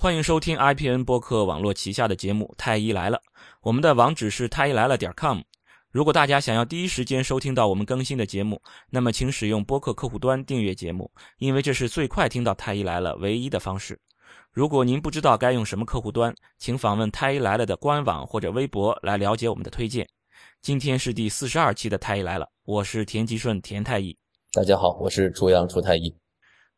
欢迎收听 IPN 播客网络旗下的节目《太医来了》，我们的网址是太医来了点 com。如果大家想要第一时间收听到我们更新的节目，那么请使用播客客户端订阅节目，因为这是最快听到《太医来了》唯一的方式。如果您不知道该用什么客户端，请访问《太医来了》的官网或者微博来了解我们的推荐。今天是第四十二期的《太医来了》，我是田吉顺田太医。大家好，我是楚阳楚太医。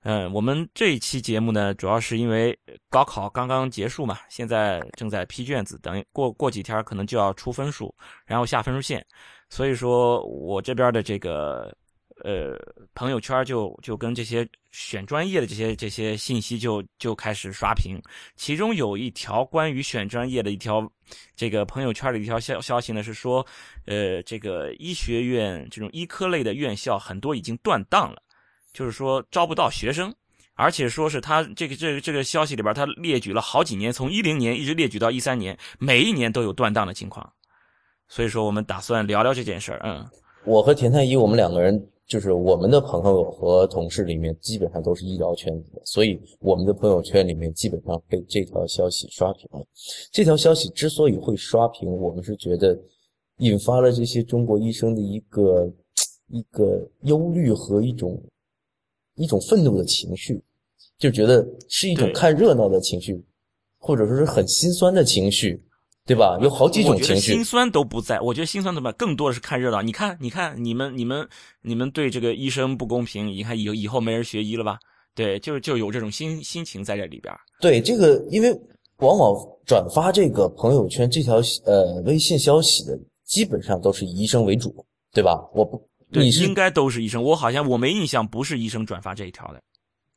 嗯，我们这一期节目呢，主要是因为高考刚刚结束嘛，现在正在批卷子，等过过几天可能就要出分数，然后下分数线，所以说我这边的这个呃朋友圈就就跟这些选专业的这些这些信息就就开始刷屏，其中有一条关于选专业的一条这个朋友圈的一条消消息呢，是说呃这个医学院这种医科类的院校很多已经断档了。就是说招不到学生，而且说是他这个这个这个消息里边，他列举了好几年，从一零年一直列举到一三年，每一年都有断档的情况。所以说，我们打算聊聊这件事儿。嗯，我和田太医，我们两个人就是我们的朋友和同事里面，基本上都是医疗圈子的，所以我们的朋友圈里面基本上被这条消息刷屏了。这条消息之所以会刷屏，我们是觉得引发了这些中国医生的一个一个忧虑和一种。一种愤怒的情绪，就觉得是一种看热闹的情绪，或者说是很心酸的情绪，对吧？有好几种情绪。心酸都不在，我觉得心酸怎么更多的是看热闹。你看，你看，你们、你们、你们对这个医生不公平，你看以以后没人学医了吧？对，就就有这种心心情在这里边。对这个，因为往往转发这个朋友圈这条呃微信消息的，基本上都是以医生为主，对吧？我不。对，应该都是医生。我好像我没印象，不是医生转发这一条的。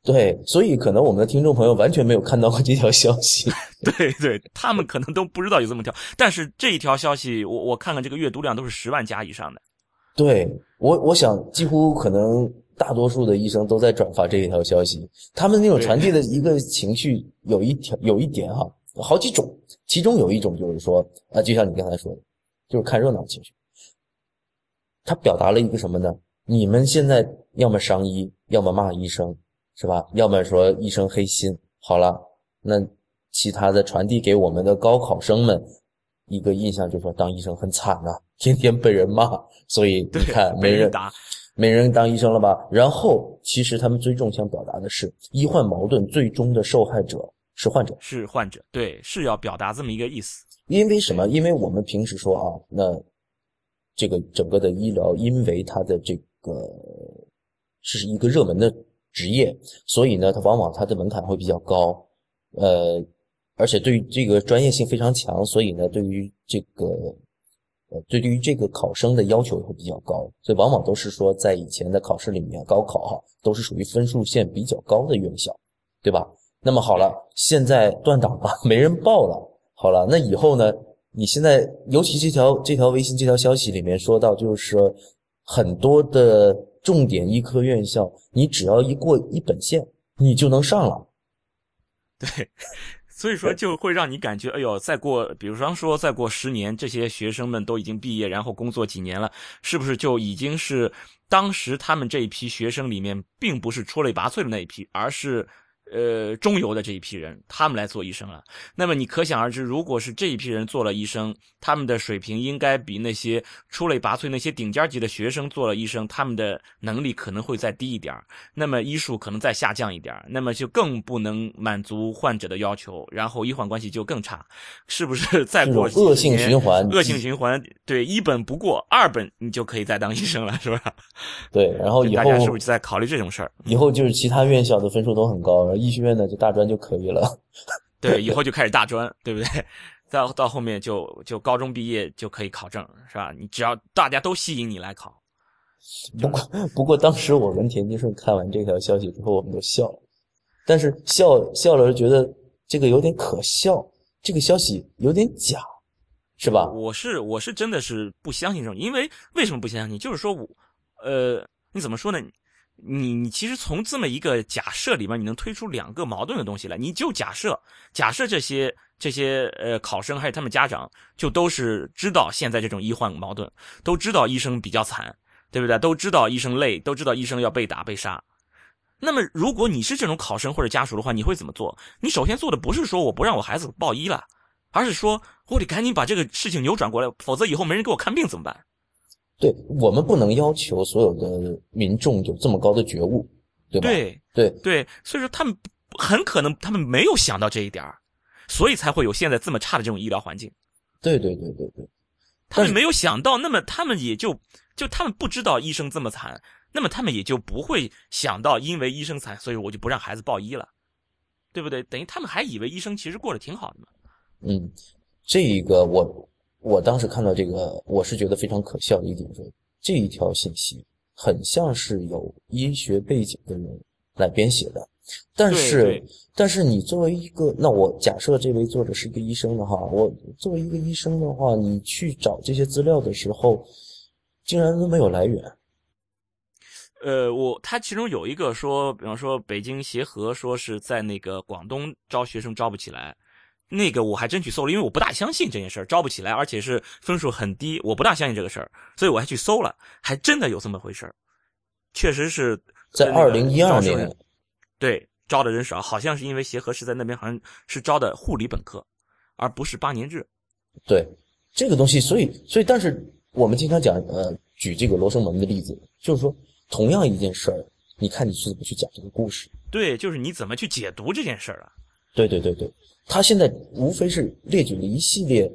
对，所以可能我们的听众朋友完全没有看到过这条消息。对对，他们可能都不知道有这么条。但是这一条消息，我我看看这个阅读量都是十万加以上的。对我，我想几乎可能大多数的医生都在转发这一条消息。他们那种传递的一个情绪，有一条有一点哈，好几种。其中有一种就是说，啊，就像你刚才说的，就是看热闹情绪。他表达了一个什么呢？你们现在要么伤医，要么骂医生，是吧？要么说医生黑心。好了，那其他的传递给我们的高考生们一个印象，就是说当医生很惨呐，天天被人骂，所以 你看没人打，没人当医生了吧？然后其实他们最终想表达的是，医患矛盾最终的受害者是患者，是患者，对，是要表达这么一个意思。因为什么？因为我们平时说啊，那。这个整个的医疗，因为它的这个是一个热门的职业，所以呢，它往往它的门槛会比较高，呃，而且对于这个专业性非常强，所以呢，对于这个呃，对于这个考生的要求也会比较高，所以往往都是说在以前的考试里面，高考哈都是属于分数线比较高的院校，对吧？那么好了，现在断档了，没人报了，好了，那以后呢？你现在，尤其这条这条微信这条消息里面说到，就是说很多的重点医科院校，你只要一过一本线，你就能上了。对，所以说就会让你感觉，哎呦，再过，比如说再过十年，这些学生们都已经毕业，然后工作几年了，是不是就已经是当时他们这一批学生里面，并不是出类拔萃的那一批，而是。呃，中游的这一批人，他们来做医生了。那么你可想而知，如果是这一批人做了医生，他们的水平应该比那些出类拔萃、那些顶尖级的学生做了医生，他们的能力可能会再低一点那么医术可能再下降一点那么就更不能满足患者的要求，然后医患关系就更差，是不是？再过恶性循环，恶性循环。对，一本不过，二本你就可以再当医生了，是吧？对，然后以后大家是不是在考虑这种事儿？以后就是其他院校的分数都很高。医学院呢，就大专就可以了。对，以后就开始大专，对不对？到到后面就就高中毕业就可以考证，是吧？你只要大家都吸引你来考。不过不过，当时我跟田金顺看完这条消息之后，我们都笑了。但是笑笑了，觉得这个有点可笑，这个消息有点假，是吧？我是我是真的是不相信这种，因为为什么不相信？就是说我，呃，你怎么说呢？你你其实从这么一个假设里面，你能推出两个矛盾的东西来。你就假设假设这些这些呃考生还有他们家长，就都是知道现在这种医患矛盾，都知道医生比较惨，对不对？都知道医生累，都知道医生要被打被杀。那么如果你是这种考生或者家属的话，你会怎么做？你首先做的不是说我不让我孩子报医了，而是说我得赶紧把这个事情扭转过来，否则以后没人给我看病怎么办？对我们不能要求所有的民众有这么高的觉悟，对吧？对对对，所以说他们很可能他们没有想到这一点儿，所以才会有现在这么差的这种医疗环境。对对对对对，他们没有想到，那么他们也就就他们不知道医生这么惨，那么他们也就不会想到，因为医生惨，所以我就不让孩子报医了，对不对？等于他们还以为医生其实过得挺好的嘛。嗯，这一个我我当时看到这个，我是觉得非常可笑的一点是，这一条信息很像是有医学背景的人来编写的，但是但是你作为一个，那我假设这位作者是一个医生的话，我作为一个医生的话，你去找这些资料的时候，竟然都没有来源。呃，我他其中有一个说，比方说北京协和说是在那个广东招学生招不起来，那个我还真去搜了，因为我不大相信这件事儿招不起来，而且是分数很低，我不大相信这个事儿，所以我还去搜了，还真的有这么回事儿，确实是在二零一二年对招的人少，好像是因为协和是在那边好像是招的护理本科，而不是八年制。对这个东西，所以所以，但是我们经常讲，呃，举这个罗生门的例子，就是说，同样一件事儿，你看你是怎么去讲这个故事。对，就是你怎么去解读这件事儿啊？对对对对，他现在无非是列举了一系列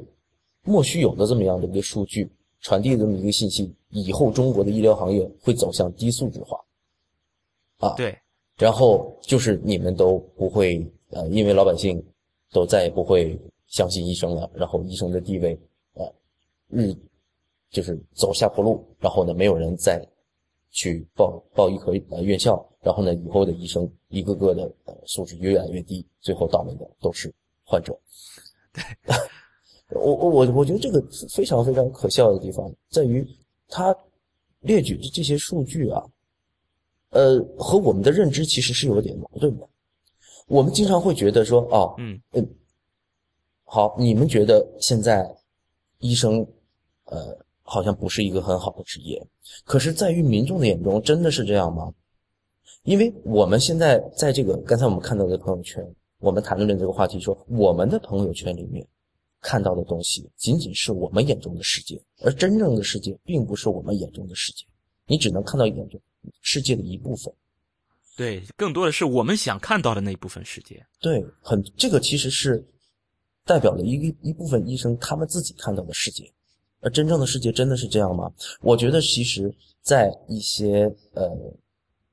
莫须有的这么样的一个数据，传递这么一个信息，以后中国的医疗行业会走向低素质化，啊，对，然后就是你们都不会，呃，因为老百姓都再也不会相信医生了，然后医生的地位，呃，日就是走下坡路，然后呢，没有人再去报报医科呃院校，然后呢，以后的医生一个个的呃素质越来越低，最后倒霉的都是患者。对，我我我我觉得这个非常非常可笑的地方在于，他列举的这些数据啊，呃，和我们的认知其实是有点矛盾的。我们经常会觉得说，哦，嗯嗯，好，你们觉得现在医生，呃，好像不是一个很好的职业，可是，在于民众的眼中，真的是这样吗？因为我们现在在这个刚才我们看到的朋友圈，我们谈论的这个话题说，我们的朋友圈里面看到的东西，仅仅是我们眼中的世界，而真正的世界并不是我们眼中的世界，你只能看到眼中世界的一部分。对，更多的是我们想看到的那一部分世界。对，很这个其实是代表了一个一部分医生他们自己看到的世界，而真正的世界真的是这样吗？我觉得其实，在一些呃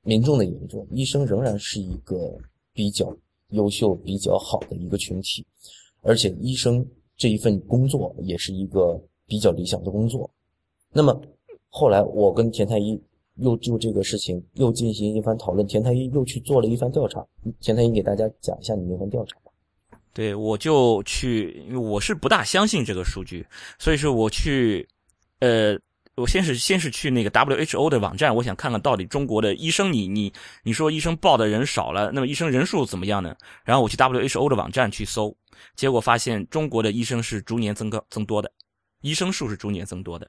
民众的眼中，医生仍然是一个比较优秀、比较好的一个群体，而且医生这一份工作也是一个比较理想的工作。那么后来我跟田太医又就这个事情又进行一番讨论，田太医又去做了一番调查。田太医给大家讲一下你那番调查吧。对，我就去，因为我是不大相信这个数据，所以说我去，呃，我先是先是去那个 WHO 的网站，我想看看到底中国的医生，你你你说医生报的人少了，那么医生人数怎么样呢？然后我去 WHO 的网站去搜，结果发现中国的医生是逐年增高增多的，医生数是逐年增多的。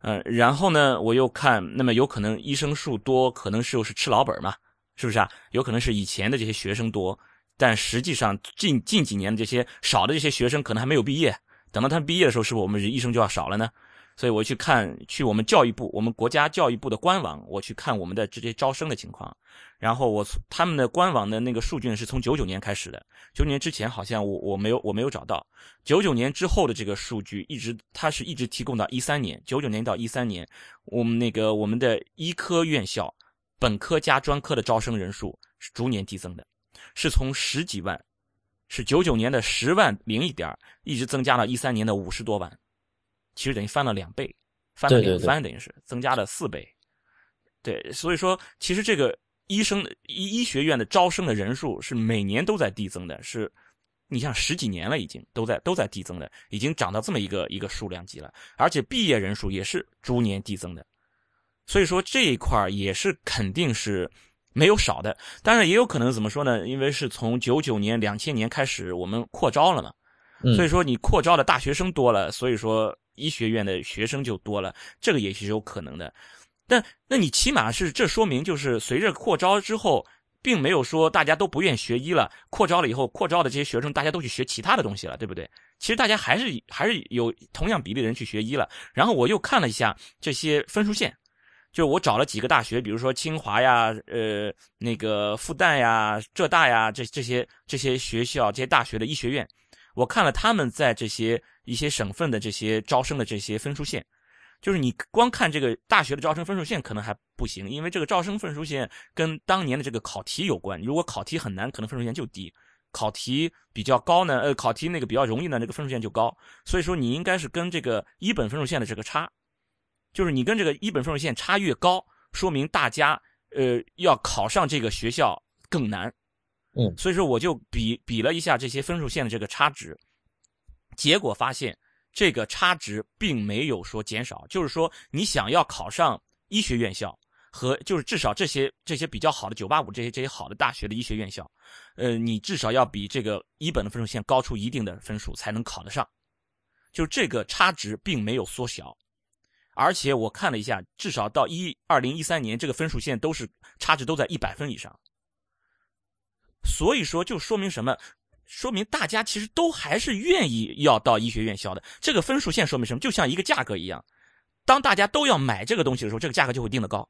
嗯，然后呢，我又看，那么有可能医生数多，可能是又是吃老本嘛，是不是啊？有可能是以前的这些学生多，但实际上近近几年的这些少的这些学生可能还没有毕业，等到他们毕业的时候，是不是我们医生就要少了呢？所以我去看去我们教育部，我们国家教育部的官网，我去看我们的这些招生的情况。然后我他们的官网的那个数据呢，是从九九年开始的，九九年之前好像我我没有我没有找到，九九年之后的这个数据一直它是一直提供到一三年，九九年到一三年，我们那个我们的医科院校本科加专科的招生人数是逐年递增的，是从十几万，是九九年的十万零一点，一直增加到一三年的五十多万，其实等于翻了两倍，翻了两番，等于是增加了四倍。对，所以说其实这个医生的医医学院的招生的人数是每年都在递增的，是，你像十几年了已经都在都在递增的，已经涨到这么一个一个数量级了，而且毕业人数也是逐年递增的，所以说这一块儿也是肯定是没有少的，当然也有可能怎么说呢？因为是从九九年、两千年开始我们扩招了嘛，嗯所以说你扩招的大学生多了，所以说医学院的学生就多了，这个也是有可能的。但那你起码是这说明就是随着扩招之后，并没有说大家都不愿学医了，扩招了以后，扩招的这些学生大家都去学其他的东西了，对不对？其实大家还是还是有同样比例的人去学医了。然后我又看了一下这些分数线，就我找了几个大学，比如说清华呀，呃，那个复旦呀、浙大呀，这这些这些学校、这些大学的医学院，我看了他们在这些一些省份的这些招生的这些分数线。就是你光看这个大学的招生分数线可能还不行，因为这个招生分数线跟当年的这个考题有关。如果考题很难，可能分数线就低；考题比较高呢，呃，考题那个比较容易呢，那个分数线就高。所以说，你应该是跟这个一本分数线的这个差，就是你跟这个一本分数线差越高，说明大家呃要考上这个学校更难。嗯，所以说我就比比了一下这些分数线的这个差值，结果发现。这个差值并没有说减少，就是说你想要考上医学院校和就是至少这些这些比较好的九八五这些这些好的大学的医学院校，呃，你至少要比这个一本的分数线高出一定的分数才能考得上，就这个差值并没有缩小，而且我看了一下，至少到一二零一三年这个分数线都是差值都在一百分以上，所以说就说明什么？说明大家其实都还是愿意要到医学院校的。这个分数线说明什么？就像一个价格一样，当大家都要买这个东西的时候，这个价格就会定得高；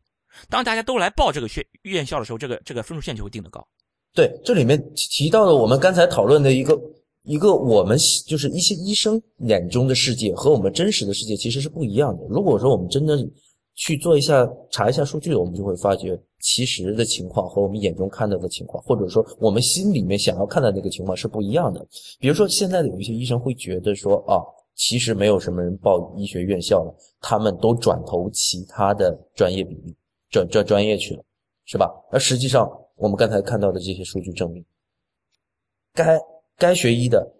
当大家都来报这个学院校的时候，这个这个分数线就会定得高。对，这里面提到了我们刚才讨论的一个一个我们就是一些医生眼中的世界和我们真实的世界其实是不一样的。如果说我们真的去做一下查一下数据，我们就会发觉。其实的情况和我们眼中看到的情况，或者说我们心里面想要看到那个情况是不一样的。比如说，现在的有一些医生会觉得说啊，其实没有什么人报医学院校了，他们都转投其他的专业比例、转转专业去了，是吧？而实际上，我们刚才看到的这些数据证明，该该学医的，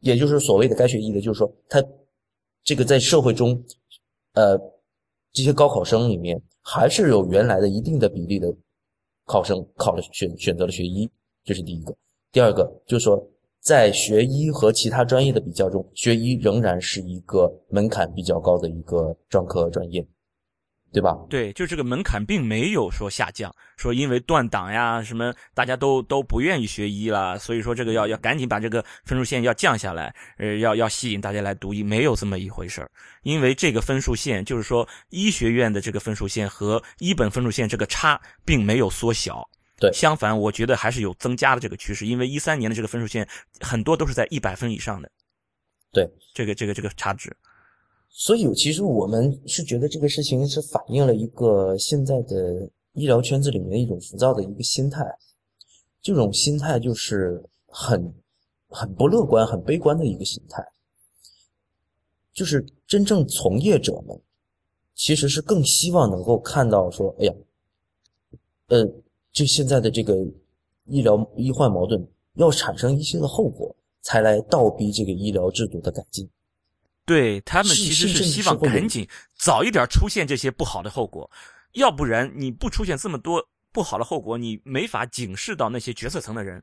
也就是所谓的该学医的，就是说他这个在社会中，呃，这些高考生里面。还是有原来的一定的比例的考生考了选选择了学医，这是第一个。第二个就是说，在学医和其他专业的比较中，学医仍然是一个门槛比较高的一个专科专业。对吧？对，就这个门槛并没有说下降，说因为断档呀什么，大家都都不愿意学医了，所以说这个要要赶紧把这个分数线要降下来，呃，要要吸引大家来读医，没有这么一回事儿。因为这个分数线，就是说医学院的这个分数线和一本分数线这个差并没有缩小，对，相反，我觉得还是有增加的这个趋势。因为一三年的这个分数线很多都是在一百分以上的，对，这个这个这个差值。所以，其实我们是觉得这个事情是反映了一个现在的医疗圈子里面一种浮躁的一个心态，这种心态就是很很不乐观、很悲观的一个心态。就是真正从业者们其实是更希望能够看到说，哎呀，呃，这现在的这个医疗医患矛盾要产生一些的后果，才来倒逼这个医疗制度的改进。对他们其实是希望赶紧早一点出现这些不好的后果，要不然你不出现这么多不好的后果，你没法警示到那些决策层的人，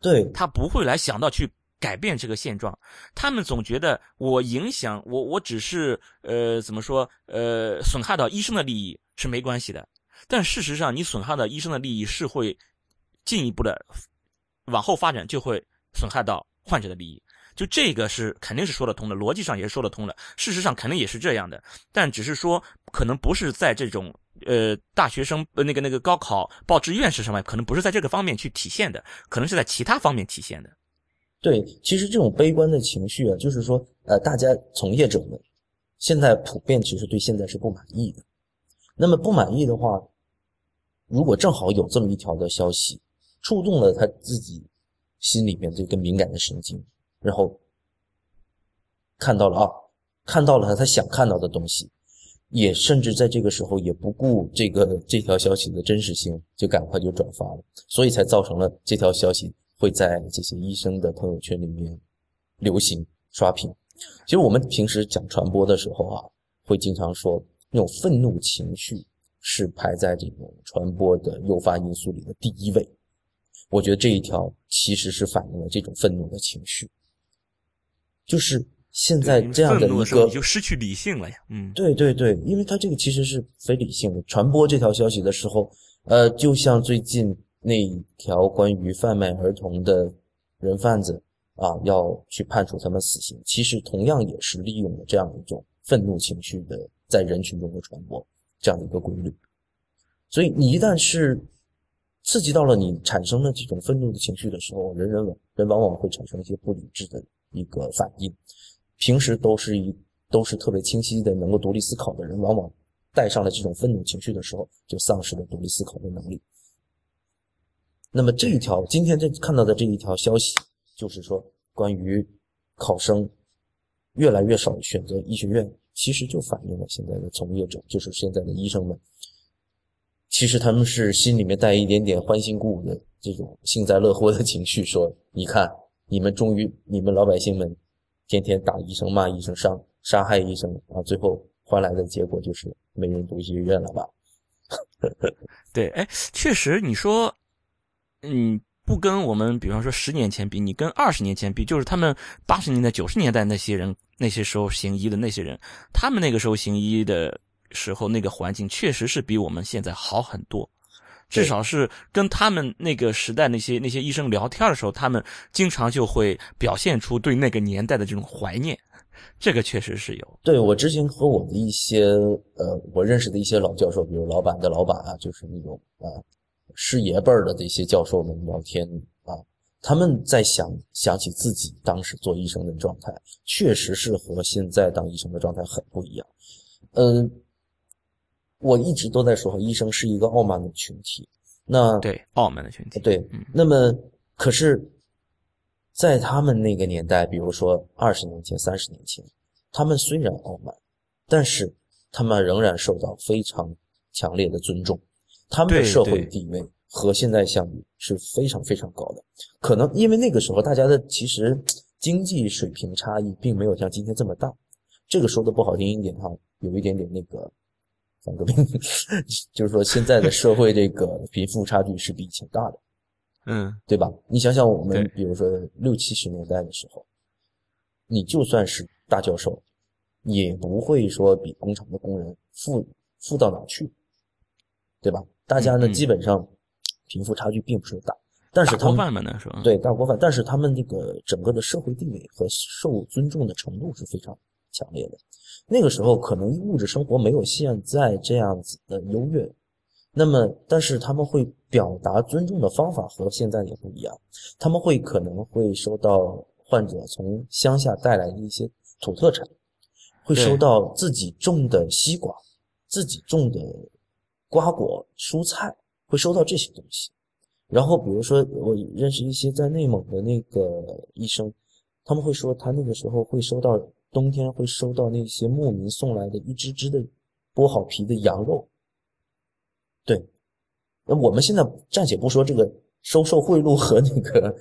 对他不会来想到去改变这个现状。他们总觉得我影响我，我只是呃怎么说呃损害到医生的利益是没关系的，但事实上你损害到医生的利益是会进一步的往后发展，就会损害到患者的利益。就这个是肯定是说得通的，逻辑上也是说得通的，事实上肯定也是这样的，但只是说可能不是在这种呃大学生呃那个那个高考报志愿是什么，可能不是在这个方面去体现的，可能是在其他方面体现的。对，其实这种悲观的情绪啊，就是说呃大家从业者们现在普遍其实对现在是不满意的，那么不满意的话，如果正好有这么一条的消息触动了他自己心里面这个敏感的神经。然后看到了啊，看到了他想看到的东西，也甚至在这个时候也不顾这个这条消息的真实性，就赶快就转发了，所以才造成了这条消息会在这些医生的朋友圈里面流行刷屏。其实我们平时讲传播的时候啊，会经常说那种愤怒情绪是排在这种传播的诱发因素里的第一位。我觉得这一条其实是反映了这种愤怒的情绪。就是现在这样的一个，你就失去理性了呀。嗯，对对对，因为他这个其实是非理性的。传播这条消息的时候，呃，就像最近那一条关于贩卖儿童的人贩子啊，要去判处他们死刑，其实同样也是利用了这样一种愤怒情绪的在人群中的传播这样的一个规律。所以你一旦是刺激到了你产生了这种愤怒的情绪的时候，人人人往往会产生一些不理智的一个反应。平时都是一都是特别清晰的能够独立思考的人，往往带上了这种愤怒情绪的时候，就丧失了独立思考的能力。那么这一条，今天这看到的这一条消息，就是说关于考生越来越少选择医学院，其实就反映了现在的从业者，就是现在的医生们，其实他们是心里面带一点点欢欣鼓舞的这种幸灾乐祸的情绪，说你看，你们终于，你们老百姓们天天打医生、骂医生、伤杀害医生啊，最后换来的结果就是没人读医学院了吧？对，哎，确实你说。嗯，不跟我们，比方说十年前比，你跟二十年前比，就是他们八十年代、九十年代那些人，那些时候行医的那些人，他们那个时候行医的时候，那个环境确实是比我们现在好很多。至少是跟他们那个时代那些那些医生聊天的时候，他们经常就会表现出对那个年代的这种怀念。这个确实是有。对我之前和我的一些呃，我认识的一些老教授，比如老板的老板啊，就是那种啊。师爷辈儿的这些教授们聊天啊，他们在想想起自己当时做医生的状态，确实是和现在当医生的状态很不一样。嗯，我一直都在说，医生是一个傲慢的群体。那对傲慢的群体，对。那么，可是，在他们那个年代，比如说二十年前、三十年前，他们虽然傲慢，但是他们仍然受到非常强烈的尊重。他们的社会地位和现在相比是非常非常高的，可能因为那个时候大家的其实经济水平差异并没有像今天这么大。这个说的不好听一点哈，有一点点那个反革命，就是说现在的社会这个贫富差距是比以前大的，嗯，对吧？你想想我们比如说六七十年代的时候，你就算是大教授，也不会说比工厂的工人富富到哪去，对吧？大家呢，基本上贫富差距并不是大，但是他们？对大锅饭，但是他们这个整个的社会地位和受尊重的程度是非常强烈的。那个时候可能物质生活没有现在这样子的优越，那么但是他们会表达尊重的方法和现在也不一样，他们会可能会收到患者从乡下带来的一些土特产，会收到自己种的西瓜，自己种的。瓜果蔬菜会收到这些东西，然后比如说我认识一些在内蒙的那个医生，他们会说他那个时候会收到冬天会收到那些牧民送来的一只只的剥好皮的羊肉。对，那我们现在暂且不说这个收受贿赂和那个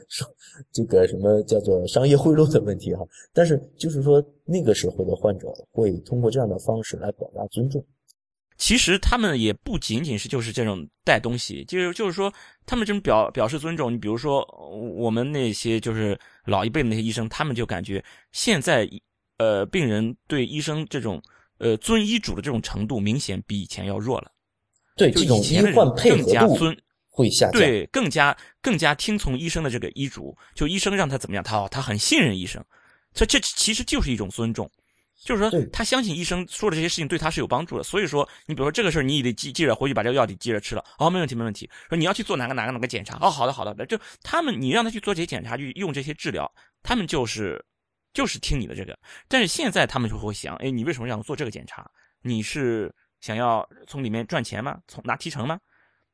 这个什么叫做商业贿赂的问题哈，但是就是说那个时候的患者会通过这样的方式来表达尊重。其实他们也不仅仅是就是这种带东西，就是就是说他们这种表表示尊重。你比如说我们那些就是老一辈的那些医生，他们就感觉现在呃病人对医生这种呃遵医嘱的这种程度明显比以前要弱了。对，这种医患配合度会下降。对，更加更加听从医生的这个医嘱，就医生让他怎么样，他他很信任医生，这这其实就是一种尊重。就是说，他相信医生说的这些事情对他是有帮助的，所以说，你比如说这个事儿，你也得记记着回去把这个药得记着吃了。哦，没问题，没问题。说你要去做哪个哪个哪个检查？哦，好的，好的。那就他们，你让他去做这些检查，去用这些治疗，他们就是就是听你的这个。但是现在他们就会想，哎，你为什么让我做这个检查？你是想要从里面赚钱吗？从拿提成吗？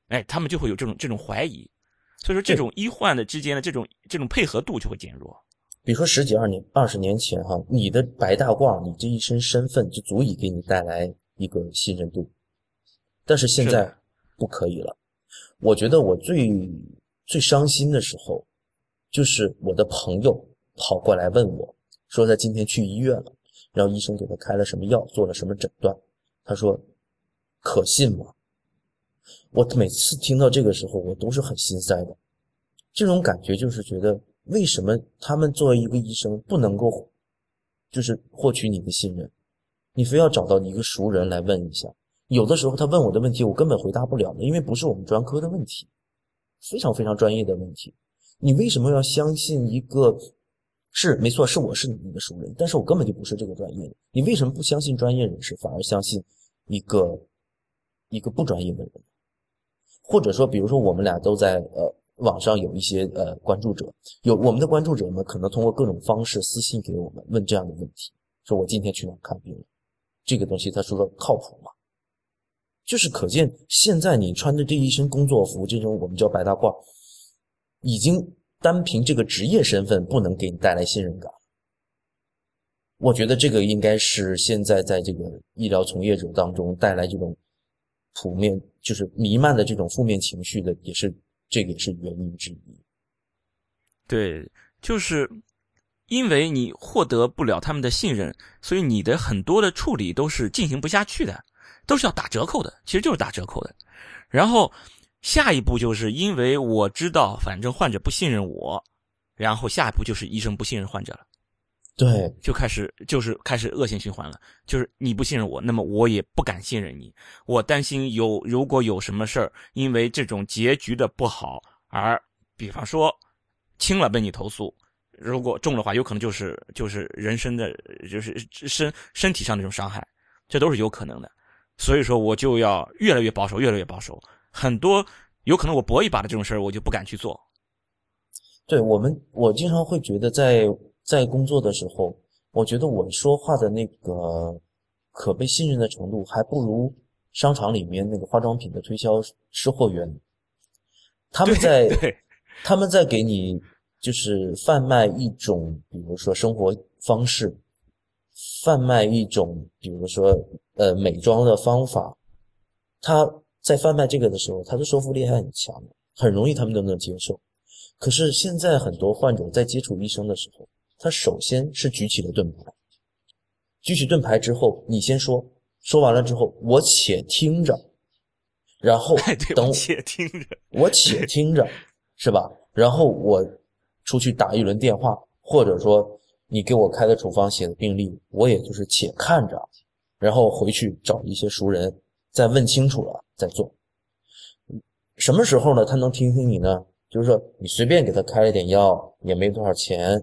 哎，他们就会有这种这种怀疑。所以说，这种医患的之间的这种这种配合度就会减弱。比如说十几二年、二十年前，哈，你的白大褂，你这一身身份就足以给你带来一个信任度，但是现在不可以了。我觉得我最最伤心的时候，就是我的朋友跑过来问我，说他今天去医院了，然后医生给他开了什么药，做了什么诊断，他说可信吗？我每次听到这个时候，我都是很心塞的，这种感觉就是觉得。为什么他们作为一个医生不能够，就是获取你的信任？你非要找到一个熟人来问一下？有的时候他问我的问题，我根本回答不了，因为不是我们专科的问题。非常非常专业的问题。你为什么要相信一个？是没错，是我是你的熟人，但是我根本就不是这个专业的。你为什么不相信专业人士，反而相信一个一个不专业的人？或者说，比如说我们俩都在呃网上有一些呃关注者，有我们的关注者们可能通过各种方式私信给我们问这样的问题，说我今天去哪看病了？这个东西他说的靠谱吗？就是可见现在你穿着这一身工作服，这种我们叫白大褂，已经。单凭这个职业身份不能给你带来信任感，我觉得这个应该是现在在这个医疗从业者当中带来这种普遍就是弥漫的这种负面情绪的，也是这个也是原因之一。对，就是因为你获得不了他们的信任，所以你的很多的处理都是进行不下去的，都是要打折扣的，其实就是打折扣的，然后。下一步就是因为我知道，反正患者不信任我，然后下一步就是医生不信任患者了，对，就开始就是开始恶性循环了。就是你不信任我，那么我也不敢信任你。我担心有如果有什么事儿，因为这种结局的不好而，比方说轻了被你投诉，如果重的话，有可能就是就是人身的，就是身身体上的这种伤害，这都是有可能的。所以说，我就要越来越保守，越来越保守。很多有可能我搏一把的这种事儿，我就不敢去做。对我们，我经常会觉得，在在工作的时候，我觉得我说话的那个可被信任的程度，还不如商场里面那个化妆品的推销售货员。他们在他们在给你就是贩卖一种，比如说生活方式，贩卖一种，比如说呃美妆的方法，他。在贩卖这个的时候，他的说服力还很强，很容易他们都能接受。可是现在很多患者在接触医生的时候，他首先是举起了盾牌，举起盾牌之后，你先说，说完了之后，我且听着，然后等我且听着，我且听着，是吧？然后我出去打一轮电话，或者说你给我开的处方写的病历，我也就是且看着，然后回去找一些熟人。再问清楚了在做，什么时候呢？他能听听你呢？就是说，你随便给他开了点药，也没多少钱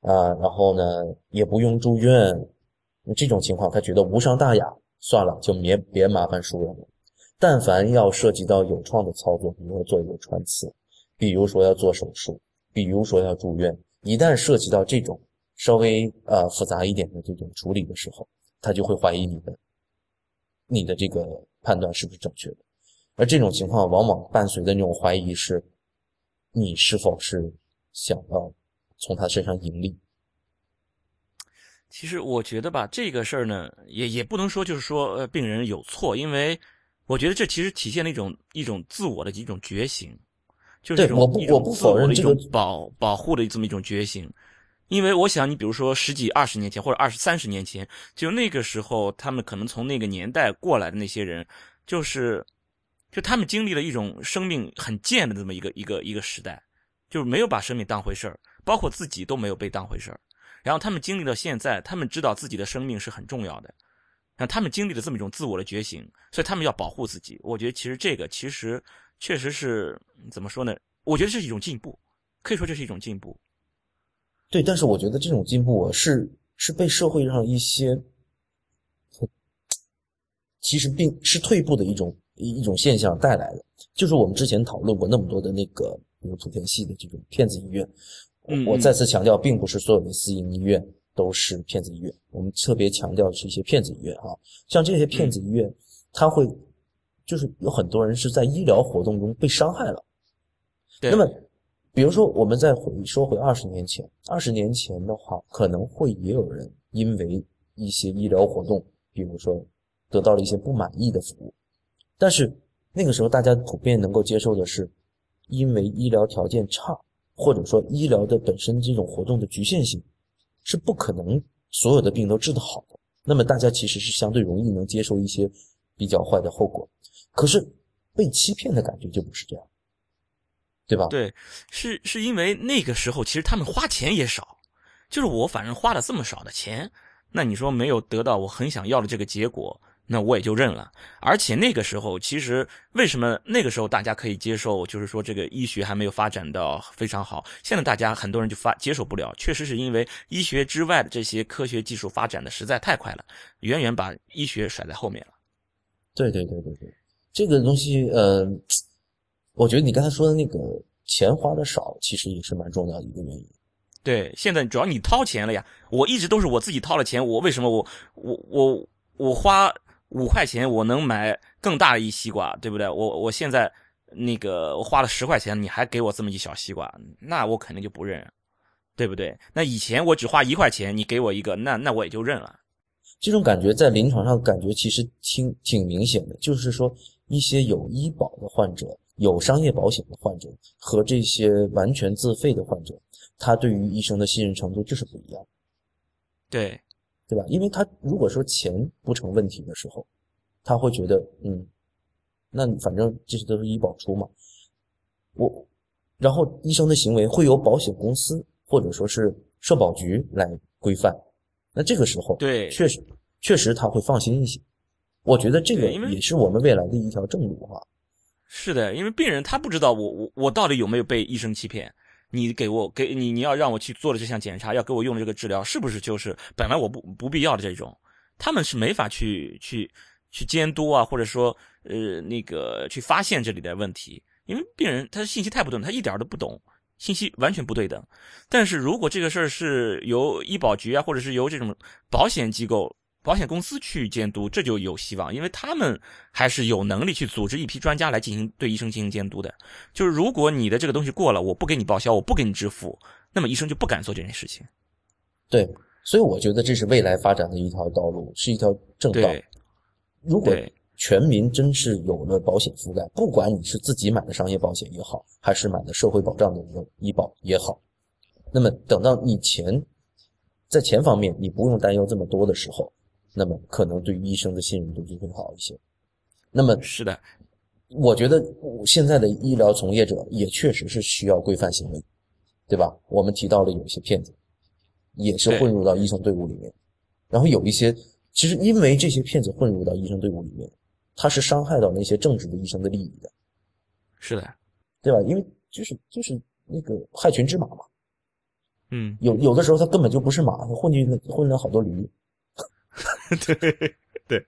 啊，然后呢，也不用住院，这种情况他觉得无伤大雅，算了，就别别麻烦熟人了。但凡要涉及到有创的操作，比如说做一个穿刺，比如说要做手术，比如说要住院，一旦涉及到这种稍微呃复杂一点的这种处理的时候，他就会怀疑你的，你的这个。判断是不是正确的，而这种情况往往伴随的那种怀疑是，你是否是想要从他身上盈利？其实我觉得吧，这个事儿呢，也也不能说就是说呃病人有错，因为我觉得这其实体现了一种一种自我的一种觉醒，就是我不我不否认这种保保护的这么一种觉醒。因为我想，你比如说十几、二十年前，或者二十三十年前，就那个时候，他们可能从那个年代过来的那些人，就是，就他们经历了一种生命很贱的这么一个一个一个时代，就是没有把生命当回事儿，包括自己都没有被当回事儿。然后他们经历到现在，他们知道自己的生命是很重要的，然后他们经历了这么一种自我的觉醒，所以他们要保护自己。我觉得其实这个其实确实是怎么说呢？我觉得这是一种进步，可以说这是一种进步。对，但是我觉得这种进步是是被社会上一些，其实并是退步的一种一一种现象带来的。就是我们之前讨论过那么多的那个，比如莆田系的这种骗子医院，我再次强调，并不是所有的私营医院都是骗子医院。我们特别强调是一些骗子医院啊，像这些骗子医院，他会就是有很多人是在医疗活动中被伤害了，那么。比如说，我们再回说回二十年前，二十年前的话，可能会也有人因为一些医疗活动，比如说得到了一些不满意的服务，但是那个时候大家普遍能够接受的是，因为医疗条件差，或者说医疗的本身这种活动的局限性，是不可能所有的病都治得好的。那么大家其实是相对容易能接受一些比较坏的后果，可是被欺骗的感觉就不是这样。对吧？对，是是因为那个时候其实他们花钱也少，就是我反正花了这么少的钱，那你说没有得到我很想要的这个结果，那我也就认了。而且那个时候，其实为什么那个时候大家可以接受，就是说这个医学还没有发展到非常好。现在大家很多人就发接受不了，确实是因为医学之外的这些科学技术发展的实在太快了，远远把医学甩在后面了。对对对对对，这个东西，呃，我觉得你刚才说的那个钱花的少，其实也是蛮重要的一个原因。对，现在主要你掏钱了呀，我一直都是我自己掏了钱，我为什么我我我我花。五块钱我能买更大的一西瓜，对不对？我我现在那个我花了十块钱，你还给我这么一小西瓜，那我肯定就不认，对不对？那以前我只花一块钱，你给我一个，那那我也就认了。这种感觉在临床上感觉其实挺挺明显的，就是说一些有医保的患者、有商业保险的患者和这些完全自费的患者，他对于医生的信任程度就是不一样。对。对吧？因为他如果说钱不成问题的时候，他会觉得，嗯，那反正这些都是医保出嘛。我，然后医生的行为会由保险公司或者说是社保局来规范。那这个时候，对，确实，确实他会放心一些。我觉得这个也是我们未来的一条正路哈。是的，因为病人他不知道我我我到底有没有被医生欺骗。你给我给你，你要让我去做的这项检查，要给我用的这个治疗，是不是就是本来我不不必要的这种？他们是没法去去去监督啊，或者说呃那个去发现这里的问题，因为病人他的信息太不对，他一点都不懂，信息完全不对等。但是如果这个事儿是由医保局啊，或者是由这种保险机构。保险公司去监督，这就有希望，因为他们还是有能力去组织一批专家来进行对医生进行监督的。就是如果你的这个东西过了，我不给你报销，我不给你支付，那么医生就不敢做这件事情。对，所以我觉得这是未来发展的一条道路，是一条正道。如果全民真是有了保险覆盖，不管你是自己买的商业保险也好，还是买的社会保障的医保也好，那么等到你钱在钱方面你不用担忧这么多的时候。那么可能对于医生的信任度就会好一些。那么是的，我觉得现在的医疗从业者也确实是需要规范行为，对吧？我们提到了有一些骗子，也是混入到医生队伍里面，然后有一些其实因为这些骗子混入到医生队伍里面，他是伤害到那些正直的医生的利益的。是的，对吧？因为就是就是那个害群之马嘛。嗯，有有的时候他根本就不是马，他混进混了好多驴。对对，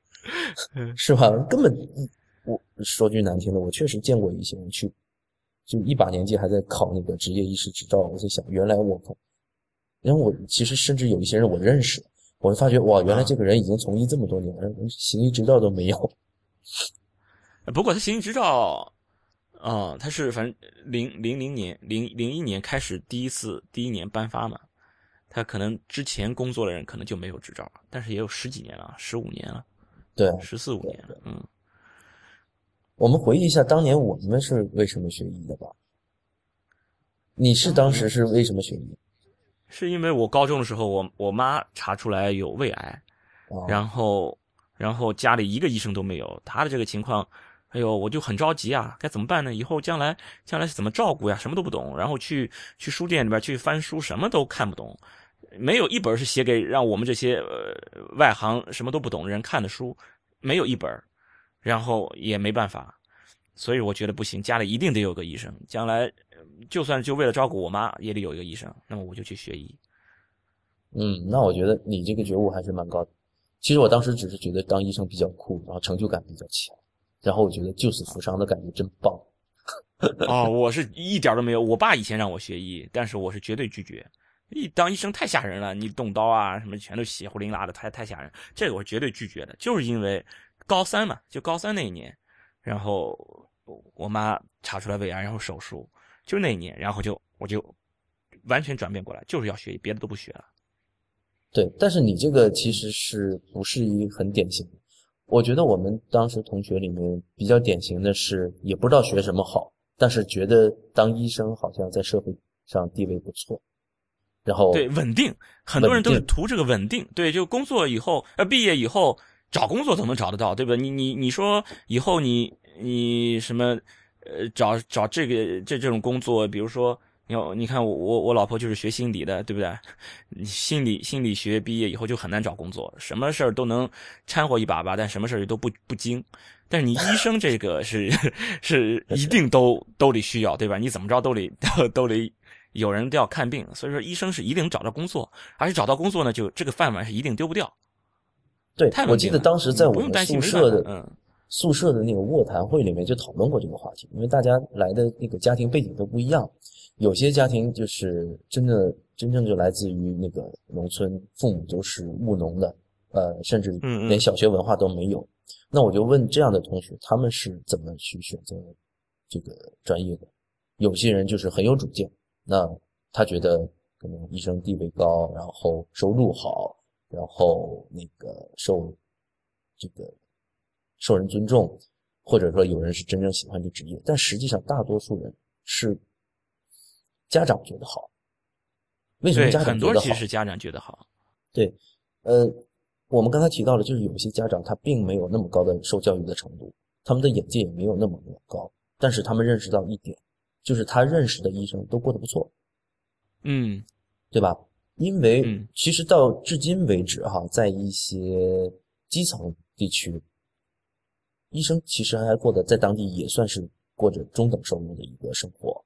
是吧？根本我说句难听的，我确实见过一些人去，就一把年纪还在考那个职业医师执照。我在想，原来我靠，然后我其实甚至有一些人我认识，我就发觉哇，原来这个人已经从医这么多年，了，行医执照都没有。不过他行医执照，啊，他是反正零零零年零零一年开始第一次第一年颁发嘛。他可能之前工作的人可能就没有执照，但是也有十几年了，十五年了，对，十四五年了。嗯，我们回忆一下当年我们是为什么学医的吧？你是当时是为什么学医？是因为我高中的时候，我我妈查出来有胃癌，然后然后家里一个医生都没有，她的这个情况，哎呦，我就很着急啊，该怎么办呢？以后将来将来是怎么照顾呀？什么都不懂，然后去去书店里边去翻书，什么都看不懂。没有一本是写给让我们这些呃外行什么都不懂的人看的书，没有一本，然后也没办法，所以我觉得不行，家里一定得有个医生，将来就算就为了照顾我妈，也得有一个医生，那么我就去学医。嗯，那我觉得你这个觉悟还是蛮高的。其实我当时只是觉得当医生比较酷，然后成就感比较强，然后我觉得救死扶伤的感觉真棒。哦，我是一点都没有，我爸以前让我学医，但是我是绝对拒绝。一当医生太吓人了，你动刀啊什么全都血呼淋拉的，太太吓人。这个我绝对拒绝的，就是因为高三嘛，就高三那一年，然后我妈查出来胃癌，然后手术，就那一年，然后就我就完全转变过来，就是要学医，别的都不学了。对，但是你这个其实是不是一很典型？我觉得我们当时同学里面比较典型的是，也不知道学什么好，但是觉得当医生好像在社会上地位不错。然后对稳定，很多人都是图这个稳定。对，就工作以后，呃，毕业以后找工作总能找得到，对吧？你你你说以后你你什么，呃，找找这个这这种工作，比如说你要你看我我我老婆就是学心理的，对不对？你 心理心理学毕业以后就很难找工作，什么事儿都能掺和一把吧，但什么事儿都不不精。但是你医生这个是 是一定都都得需要，对吧？你怎么着都得 都得有人都要看病，所以说医生是一定找到工作，而且找到工作呢，就这个饭碗是一定丢不掉。对，我记得当时在我们宿舍的嗯宿舍的那个卧谈会里面就讨论过这个话题，因为大家来的那个家庭背景都不一样，有些家庭就是真的真正就来自于那个农村，父母都是务农的，呃，甚至连小学文化都没有。那我就问这样的同学，他们是怎么去选择这个专业的？有些人就是很有主见，那他觉得可能医生地位高，然后收入好，然后那个受这个受人尊重，或者说有人是真正喜欢这职业，但实际上大多数人是家长觉得好。为什么，家长很多觉得好？其实家长觉得好，对，呃，我们刚才提到了，就是有些家长他并没有那么高的受教育的程度，他们的眼界也没有那么高，但是他们认识到一点，就是他认识的医生都过得不错，嗯对吧？因为嗯其实到至今为止哈，在一些基层地区，医生其实还过得在当地也算是过着中等收入的一个生活，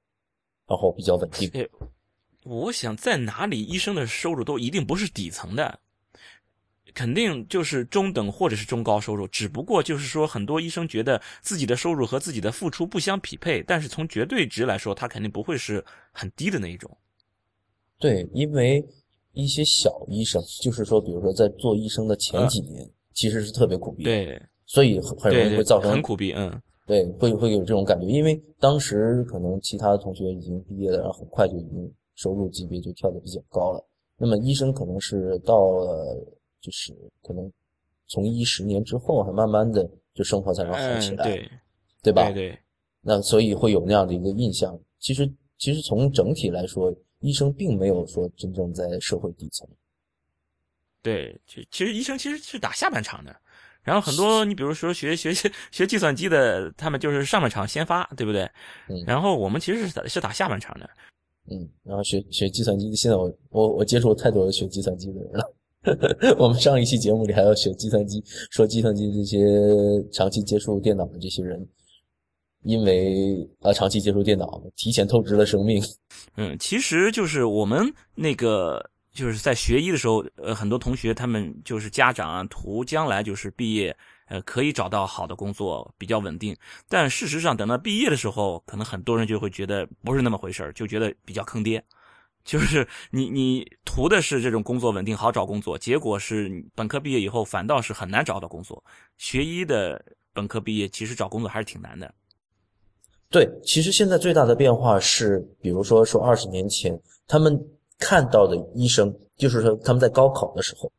然后比较稳定。哎，我想在哪里医生的收入都一定不是底层的，肯定就是中等或者是中高收入。只不过就是说，很多医生觉得自己的收入和自己的付出不相匹配，但是从绝对值来说，他肯定不会是很低的那一种。对，因为一些小医生，就是说，比如说在做医生的前几年，其实是特别苦逼，，嗯对所以很很容易会造成很苦逼，嗯，对，会会有这种感觉，因为当时可能其他的同学已经毕业了，然后很快就已经收入级别就跳得比较高了。那么医生可能是到了，就是可能从一十年之后，还慢慢的就生活才能好起嗯，来，对对吧？对对那所以会有那样的一个印象。其实其实从整体来说，医生并没有说真正在社会底层。对，其其实医生其实是打下半场的。然后很多，你比如说学学学学计算机的，他们就是上半场先发，对不对？嗯然后我们其实是打是打下半场的。嗯，然后学学计算机，现在我我我接触太多学计算机的人了。我们上一期节目里还要学计算机，说计算机这些长期接触电脑的这些人，因为啊长期接触电脑，提前透支了生命。嗯，其实就是我们那个就是在学医的时候，呃，很多同学他们就是家长啊，图将来就是毕业，呃，可以找到好的工作，比较稳定。但事实上，等到毕业的时候，可能很多人就会觉得不是那么回事儿，就觉得比较坑爹。就是你 你图的是这种工作稳定好找工作，结果是本科毕业以后反倒是很难找到工作。学医的本科毕业其实找工作还是挺难的。对，其实现在最大的变化是，比如说说二十年前，他们看到的医生，就是说他们在高考的时候，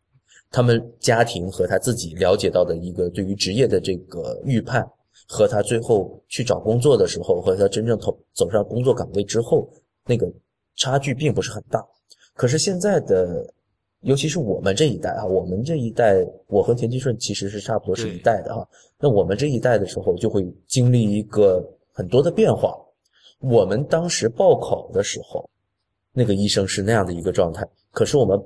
他们家庭和他自己了解到的一个对于职业的这个预判，和他最后去找工作的时候，和他真正投走上工作岗位之后，那个差距并不是很大。可是现在的，尤其是我们这一代啊，我们这一代，我和田吉顺其实是差不多是一代的哈。那我们这一代的时候，就会经历一个很多的变化。我们当时报考的时候，那个医生是那样的一个状态，可是我们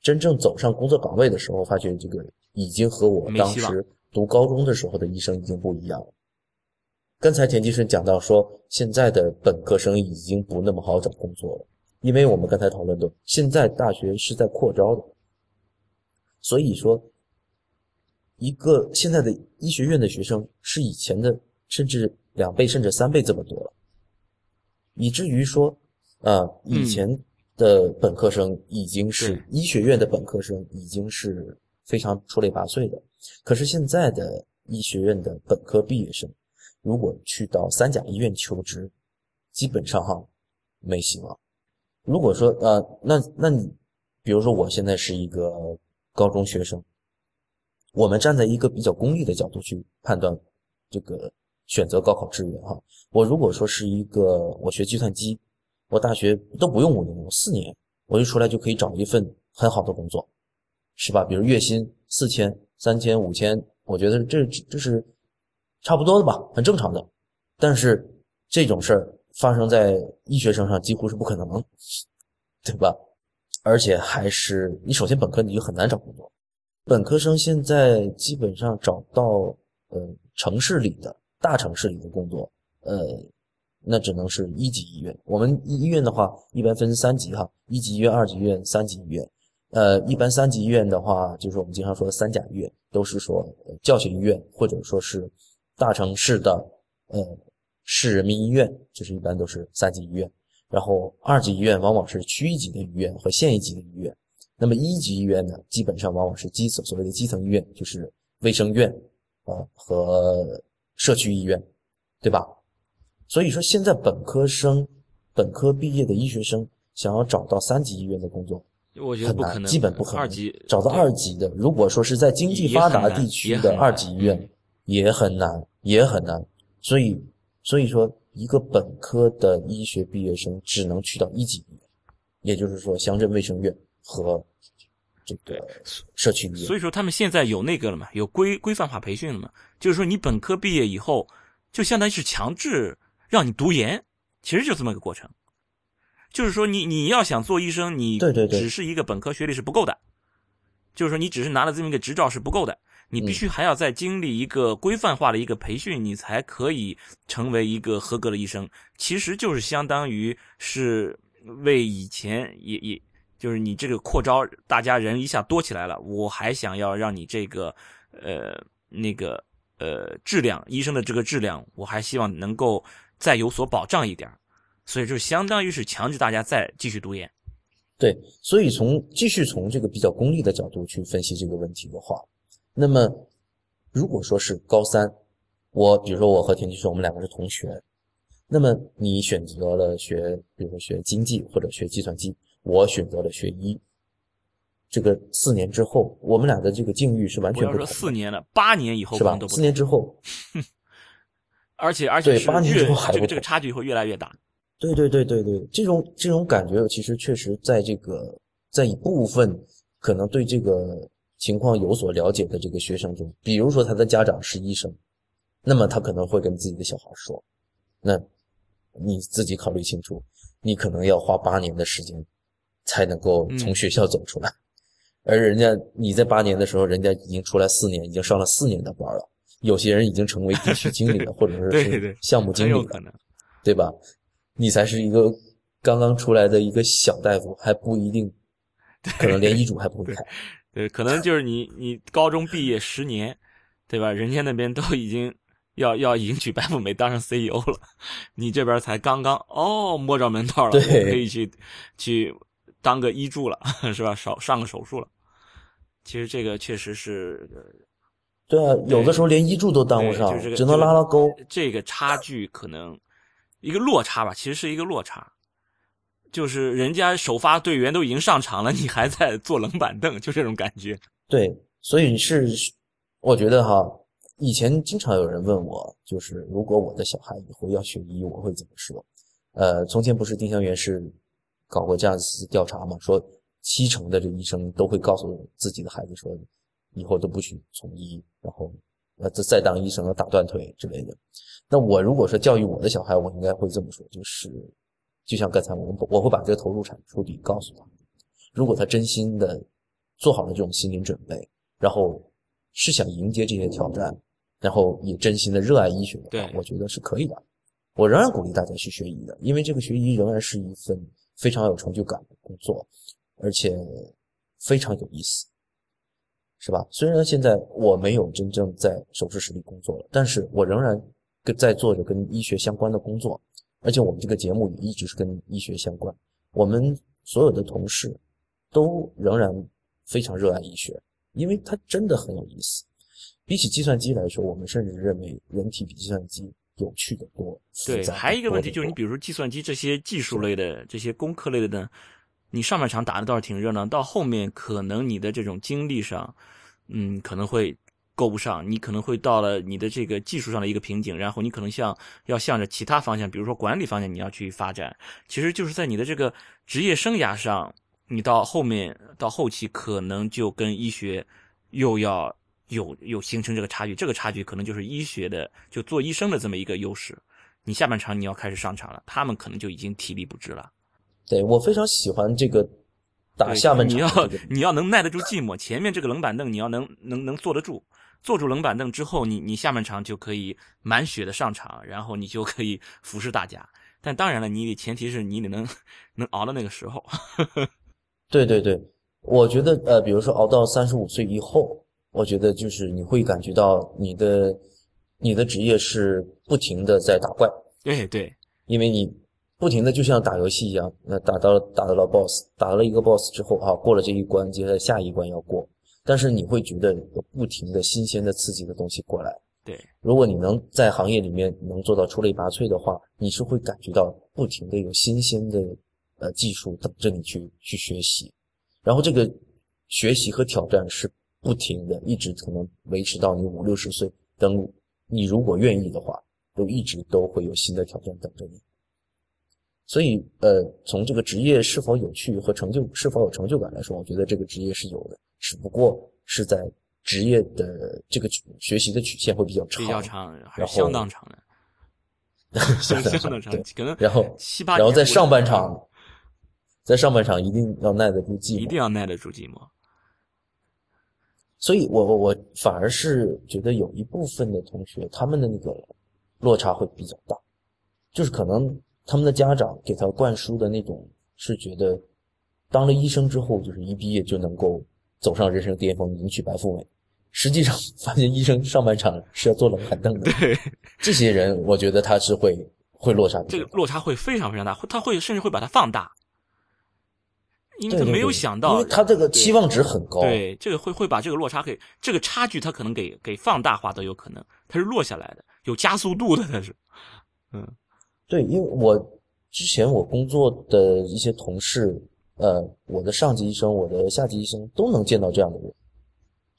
真正走上工作岗位的时候，发觉这个已经和我当时读高中的时候的医生已经不一样了。刚才田吉顺讲到说，现在的本科生已经不那么好找工作了，因为我们刚才讨论的，现在大学是在扩招的，所以说，一个现在的医学院的学生是以前的甚至两倍甚至三倍这么多了，以至于说，啊，以前的本科生已经是、对。医学院的本科生已经是非常出类拔萃的，可是现在的医学院的本科毕业生，如果去到三甲医院求职，基本上哈没希望。如果说呃，那那你，比如说我现在是一个高中学生，我们站在一个比较功利的角度去判断这个选择高考志愿哈。我如果说是一个我学计算机，我大学都不用五年，我四年我就出来就可以找一份很好的工作，是吧？比如月薪四千、三千、五千，我觉得这这是差不多的吧，很正常的。但是这种事儿发生在医学生上几乎是不可能，对吧？而且还是你首先本科你就很难找工作，本科生现在基本上找到呃城市里的大城市里的工作，呃，那只能是一级医院。我们医院的话一般分三级哈，一级医院、二级医院、三级医院。呃，一般三级医院的话，就是我们经常说的三甲医院，都是说教学医院或者说是大城市的呃市人民医院，就是一般都是三级医院。然后二级医院往往是区一级的医院和县一级的医院。那么一级医院呢，基本上往往是基层所谓的基层医院，就是卫生院啊和社区医院，对吧？所以说现在本科生、本科毕业的医学生想要找到三级医院的工作。我觉得不可能，基本不可能。二级找到二级的，如果说是在经济发达地区的二级医院，也很难，也很难。所以，所以说，一个本科的医学毕业生只能去到一级医院，也就是说，乡镇卫生院和这个社区医院。所以说，他们现在有那个了嘛？有规规范化培训了嘛？就是说，你本科毕业以后，就相当于是强制让你读研，其实就这么个过程。就是说，你你要想做医生，你对对对，只是一个本科学历是不够的。就是说，你只是拿了这么一个执照是不够的，你必须还要再经历一个规范化的一个培训，你才可以成为一个合格的医生。其实就是相当于是为以前也也，就是你这个扩招，大家人一下多起来了，我还想要让你这个呃那个呃质量医生的这个质量，我还希望能够再有所保障一点。所以就相当于是强制大家再继续读研，对。所以从继续从这个比较功利的角度去分析这个问题的话，那么如果说是高三，我比如说我和田吉说我们两个是同学，那么你选择了学，比如说学经济或者学计算机，我选择了学医，这个四年之后，我们俩的这个境遇是完全不同。四年了，八年以后是吧？四年之后，而且而且对八年之后还这个这个差距会越来越大。对对对对对，这种这种感觉其实确实在这个在一部分可能对这个情况有所了解的这个学生中，比如说他的家长是医生，那么他可能会跟自己的小孩说：“那你自己考虑清楚，你可能要花八年的时间才能够从学校走出来，而人家你在八年的时候，人家已经出来四年，已经上了四年的班了，有些人已经成为地区经理了，或者是项目经理了，对吧？”你才是一个刚刚出来的一个小大夫，还不一定，可能连医嘱还不会开。对，可能就是你 你高中毕业十年，对吧？人家那边都已经要要迎娶白富美当上 CEO 了，你这边才刚刚哦摸着门道了，可以去去当个医助了，是吧？少上个手术了。其实这个确实是，对啊，有的时候连医助都当不上，只能拉拉钩。这个差距可能。一个落差吧，其实是一个落差，就是人家首发队员都已经上场了，你还在坐冷板凳，就这种感觉。对，所以是，我觉得哈，以前经常有人问我，就是如果我的小孩以后要学医，我会怎么说？呃，从前不是丁香园是搞过这样子调查嘛，说七成的这医生都会告诉自己的孩子说，以后都不许从医，然后。呃，再再当医生要打断腿之类的。那我如果说教育我的小孩，我应该会这么说，就是，就像刚才我们我会把这个投入产出比告诉他。如果他真心的做好了这种心理准备，然后是想迎接这些挑战，然后也真心的热爱医学的话，我觉得是可以的。我仍然鼓励大家去学医的，因为这个学医仍然是一份非常有成就感的工作，而且非常有意思。是吧？虽然现在我没有真正在手术室里工作了，但是我仍然跟在做着跟医学相关的工作，而且我们这个节目也一直是跟医学相关。我们所有的同事都仍然非常热爱医学，因为它真的很有意思。比起计算机来说，我们甚至认为人体比计算机有趣的多。对，还有一个问题就是，你比如说计算机这些技术类的、这些工科类的呢？你上半场打的倒是挺热闹，到后面可能你的这种精力上，嗯，可能会够不上，你可能会到了你的这个技术上的一个瓶颈，然后你可能向要向着其他方向，比如说管理方向你要去发展。其实就是在你的这个职业生涯上，你到后面到后期可能就跟医学又要有有形成这个差距，这个差距可能就是医学的就做医生的这么一个优势，你下半场你要开始上场了，他们可能就已经体力不支了。对我非常喜欢这个打下半场，你要你要能耐得住寂寞，前面这个冷板凳你要能能能坐得住，坐住冷板凳之后，你你下半场就可以满血的上场，然后你就可以服侍大家。但当然了，你得前提是你得能能熬到那个时候。对对对，我觉得呃，比如说熬到三十五岁以后，我觉得就是你会感觉到你的你的职业是不停的在打怪。对对，因为你不停的就像打游戏一样，那打到打到了 BOSS，打了一个 BOSS 之后啊，过了这一关，接着下一关要过，但是你会觉得有不停的新鲜的刺激的东西过来。对，如果你能在行业里面能做到出类拔萃的话，你是会感觉到不停的有新鲜的呃技术等着你去去学习，然后这个学习和挑战是不停的，一直可能维持到你五六十岁，等你如果愿意的话，都一直都会有新的挑战等着你。所以呃，从这个职业是否有趣和成就是否有成就感来说，我觉得这个职业是有的，只不过是在。职业的这个学习的曲线会比较长，比较长，还是相当长的，相 当长，可能然后七八，然后在上半场，在上半场一定要耐得住寂寞，一定要耐得住寂寞。所以我我我反而是觉得有一部分的同学，他们的那个落差会比较大，就是可能他们的家长给他灌输的那种是觉得，当了医生之后，就是一毕业就能够。走上人生巅峰，迎娶白富美，实际上发现医生上半场是要坐冷板凳的。对，这些人我觉得他是会会落差，这个落差会非常非常大，他会甚至会把它放大，因为他没有想到，因为他这个期望值很高。对，这个会会把这个落差给这个差距，他可能给给放大化都有可能，他是落下来的，有加速度的，它是。嗯，对，因为我之前我工作的一些同事。呃，我的上级医生，我的下级医生都能见到这样的人，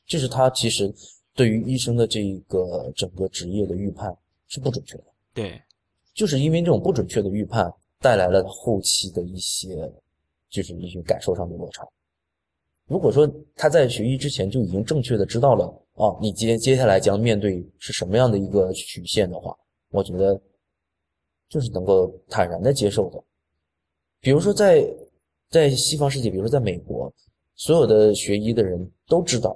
就是他其实对于医生的这个整个职业的预判是不准确的。对，就是因为这种不准确的预判带来了后期的一些，就是一些感受上的落差。如果说他在学医之前就已经正确的知道了，啊，你接接下来将面对是什么样的一个曲线的话，我觉得就是能够坦然的接受的。比如说在。在西方世界，比如说在美国，所有的学医的人都知道，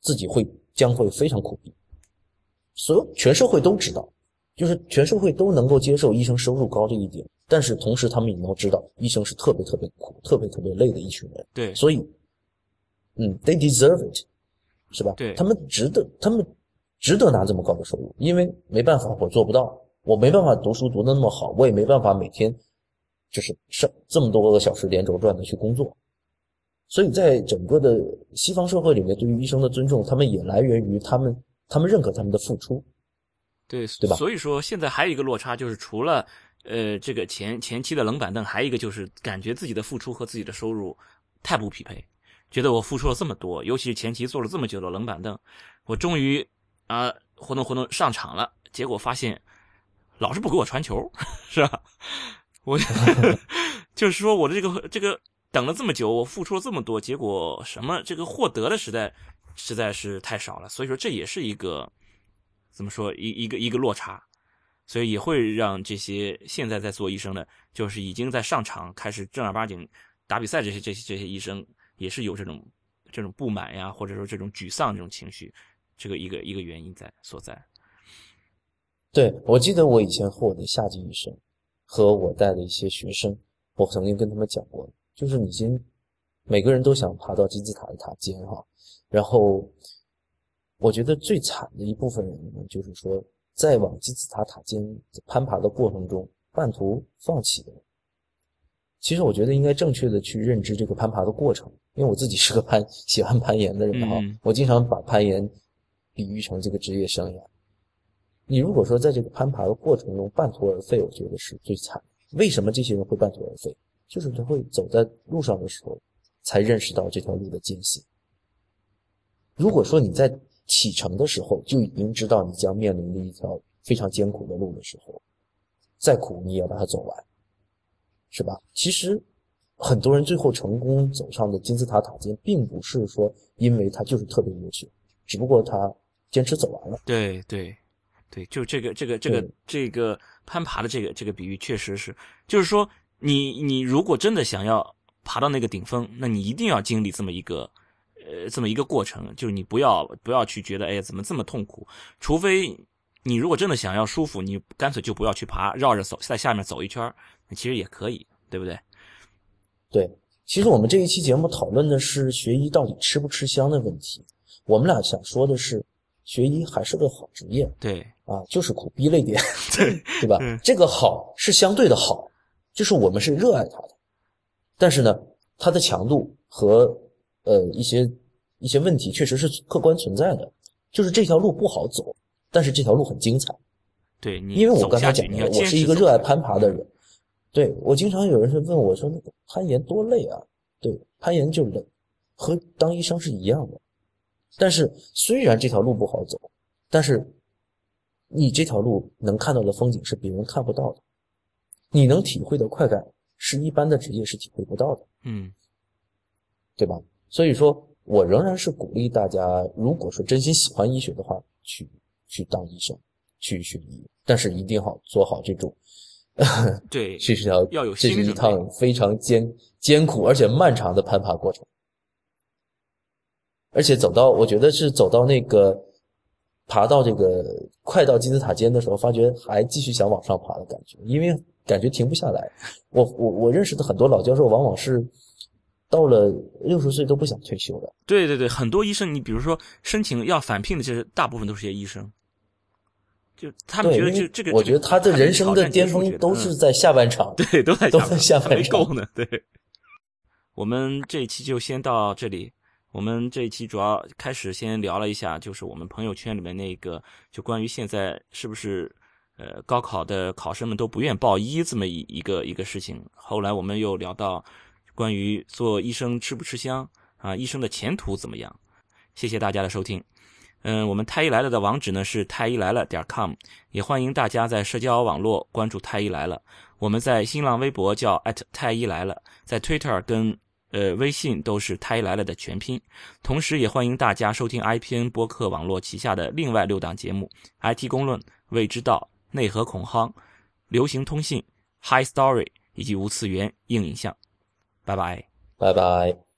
自己会将会非常苦逼。所有全社会都知道，就是全社会都能够接受医生收入高这一点。但是同时，他们也能知道，医生是特别特别苦、特别特别累的一群人。对，所以，嗯，they deserve it，是吧？对，他们值得，他们值得拿这么高的收入，因为没办法，我做不到，我没办法读书读的那么好，我也没办法每天。就是上这么多个小时连轴转的去工作，所以在整个的西方社会里面，对于医生的尊重，他们也来源于他们他们认可他们的付出，对对吧？所以说现在还有一个落差，就是除了呃这个前前期的冷板凳，还有一个就是感觉自己的付出和自己的收入太不匹配，觉得我付出了这么多，尤其是前期做了这么久的冷板凳，我终于啊活动活动上场了，结果发现老是不给我传球，是吧？我 就是说，我的这个这个等了这么久，我付出了这么多，结果什么这个获得的实在实在是太少了，所以说这也是一个怎么说一一个一个落差，所以也会让这些现在在做医生的，就是已经在上场开始正儿八经打比赛这些这些这些医生，也是有这种这种不满呀，或者说这种沮丧这种情绪，这个一个一个原因在所在。对，我记得我以前和我的下级医生。和我带的一些学生，我曾经跟他们讲过，就是你先，每个人都想爬到金字塔的塔尖哈，然后，我觉得最惨的一部分人呢，就是说在往金字塔塔尖攀爬的过程中半途放弃的。其实我觉得应该正确的去认知这个攀爬的过程，因为我自己是个攀喜欢攀岩的人哈，我经常把攀岩比喻成这个职业生涯。你如果说在这个攀爬的过程中半途而废，我觉得是最惨。为什么这些人会半途而废？就是他会走在路上的时候，才认识到这条路的艰辛。如果说你在启程的时候就已经知道你将面临的一条非常艰苦的路的时候，再苦你也要把它走完，是吧？其实很多人最后成功走上的金字塔塔尖，并不是说因为他就是特别优秀，只不过他坚持走完了。对对。对，就这个这个这个这个攀爬的这个这个比喻，确实是，就是说，你你如果真的想要爬到那个顶峰，那你一定要经历这么一个呃这么一个过程，就是你不要不要去觉得哎怎么这么痛苦，除非你如果真的想要舒服，你干脆就不要去爬，绕着走在下面走一圈，其实也可以，对不对？对，其实我们这一期节目讨论的是学医到底吃不吃香的问题，我们俩想说的是。学医还是个好职业，对啊，就是苦逼了一点，对对吧？这个好是相对的好，就是我们是热爱它的，但是呢，它的强度和呃一些一些问题确实是客观存在的，就是这条路不好走，但是这条路很精彩。对，因为我刚才讲的，我是一个热爱攀爬的人，对我经常有人是问我说，那个攀岩多累啊？对，攀岩就累，和当医生是一样的。但是虽然这条路不好走，但是你这条路能看到的风景是别人看不到的，你能体会的快感是一般的职业是体会不到的，嗯，对吧？所以说我仍然是鼓励大家，如果说真心喜欢医学的话，去去当医生，去学医，但是一定好做好这种，对，这是条要有这是一趟非常艰艰苦而且漫长的攀爬过程。而且走到，我觉得是走到那个爬到这个快到金字塔尖的时候，发觉还继续想往上爬的感觉，因为感觉停不下来。我我我认识的很多老教授，往往是到了六十岁都不想退休的。对对对，很多医生，你比如说申请要返聘的，其实大部分都是些医生，就他们觉得这这个，我觉得他的人生的巅峰都是在下半场，对，都在都在下半场，没够呢。对，我们这一期就先到这里。我们这一期主要开始先聊了一下，就是我们朋友圈里面那个，就关于现在是不是，呃，高考的考生们都不愿报医这么一一个一个事情。后来我们又聊到，关于做医生吃不吃香啊，医生的前途怎么样？谢谢大家的收听。嗯，我们太医来了的网址呢是太医来了点 com，也欢迎大家在社交网络关注太医来了。我们在新浪微博叫太医来了，在 Twitter 跟。呃，微信都是“胎来了”的全拼，同时也欢迎大家收听 IPN 播客网络旗下的另外六档节目：IT 公论、未知道、内核恐慌、流行通信、High Story 以及无次元硬影像。拜拜，拜拜。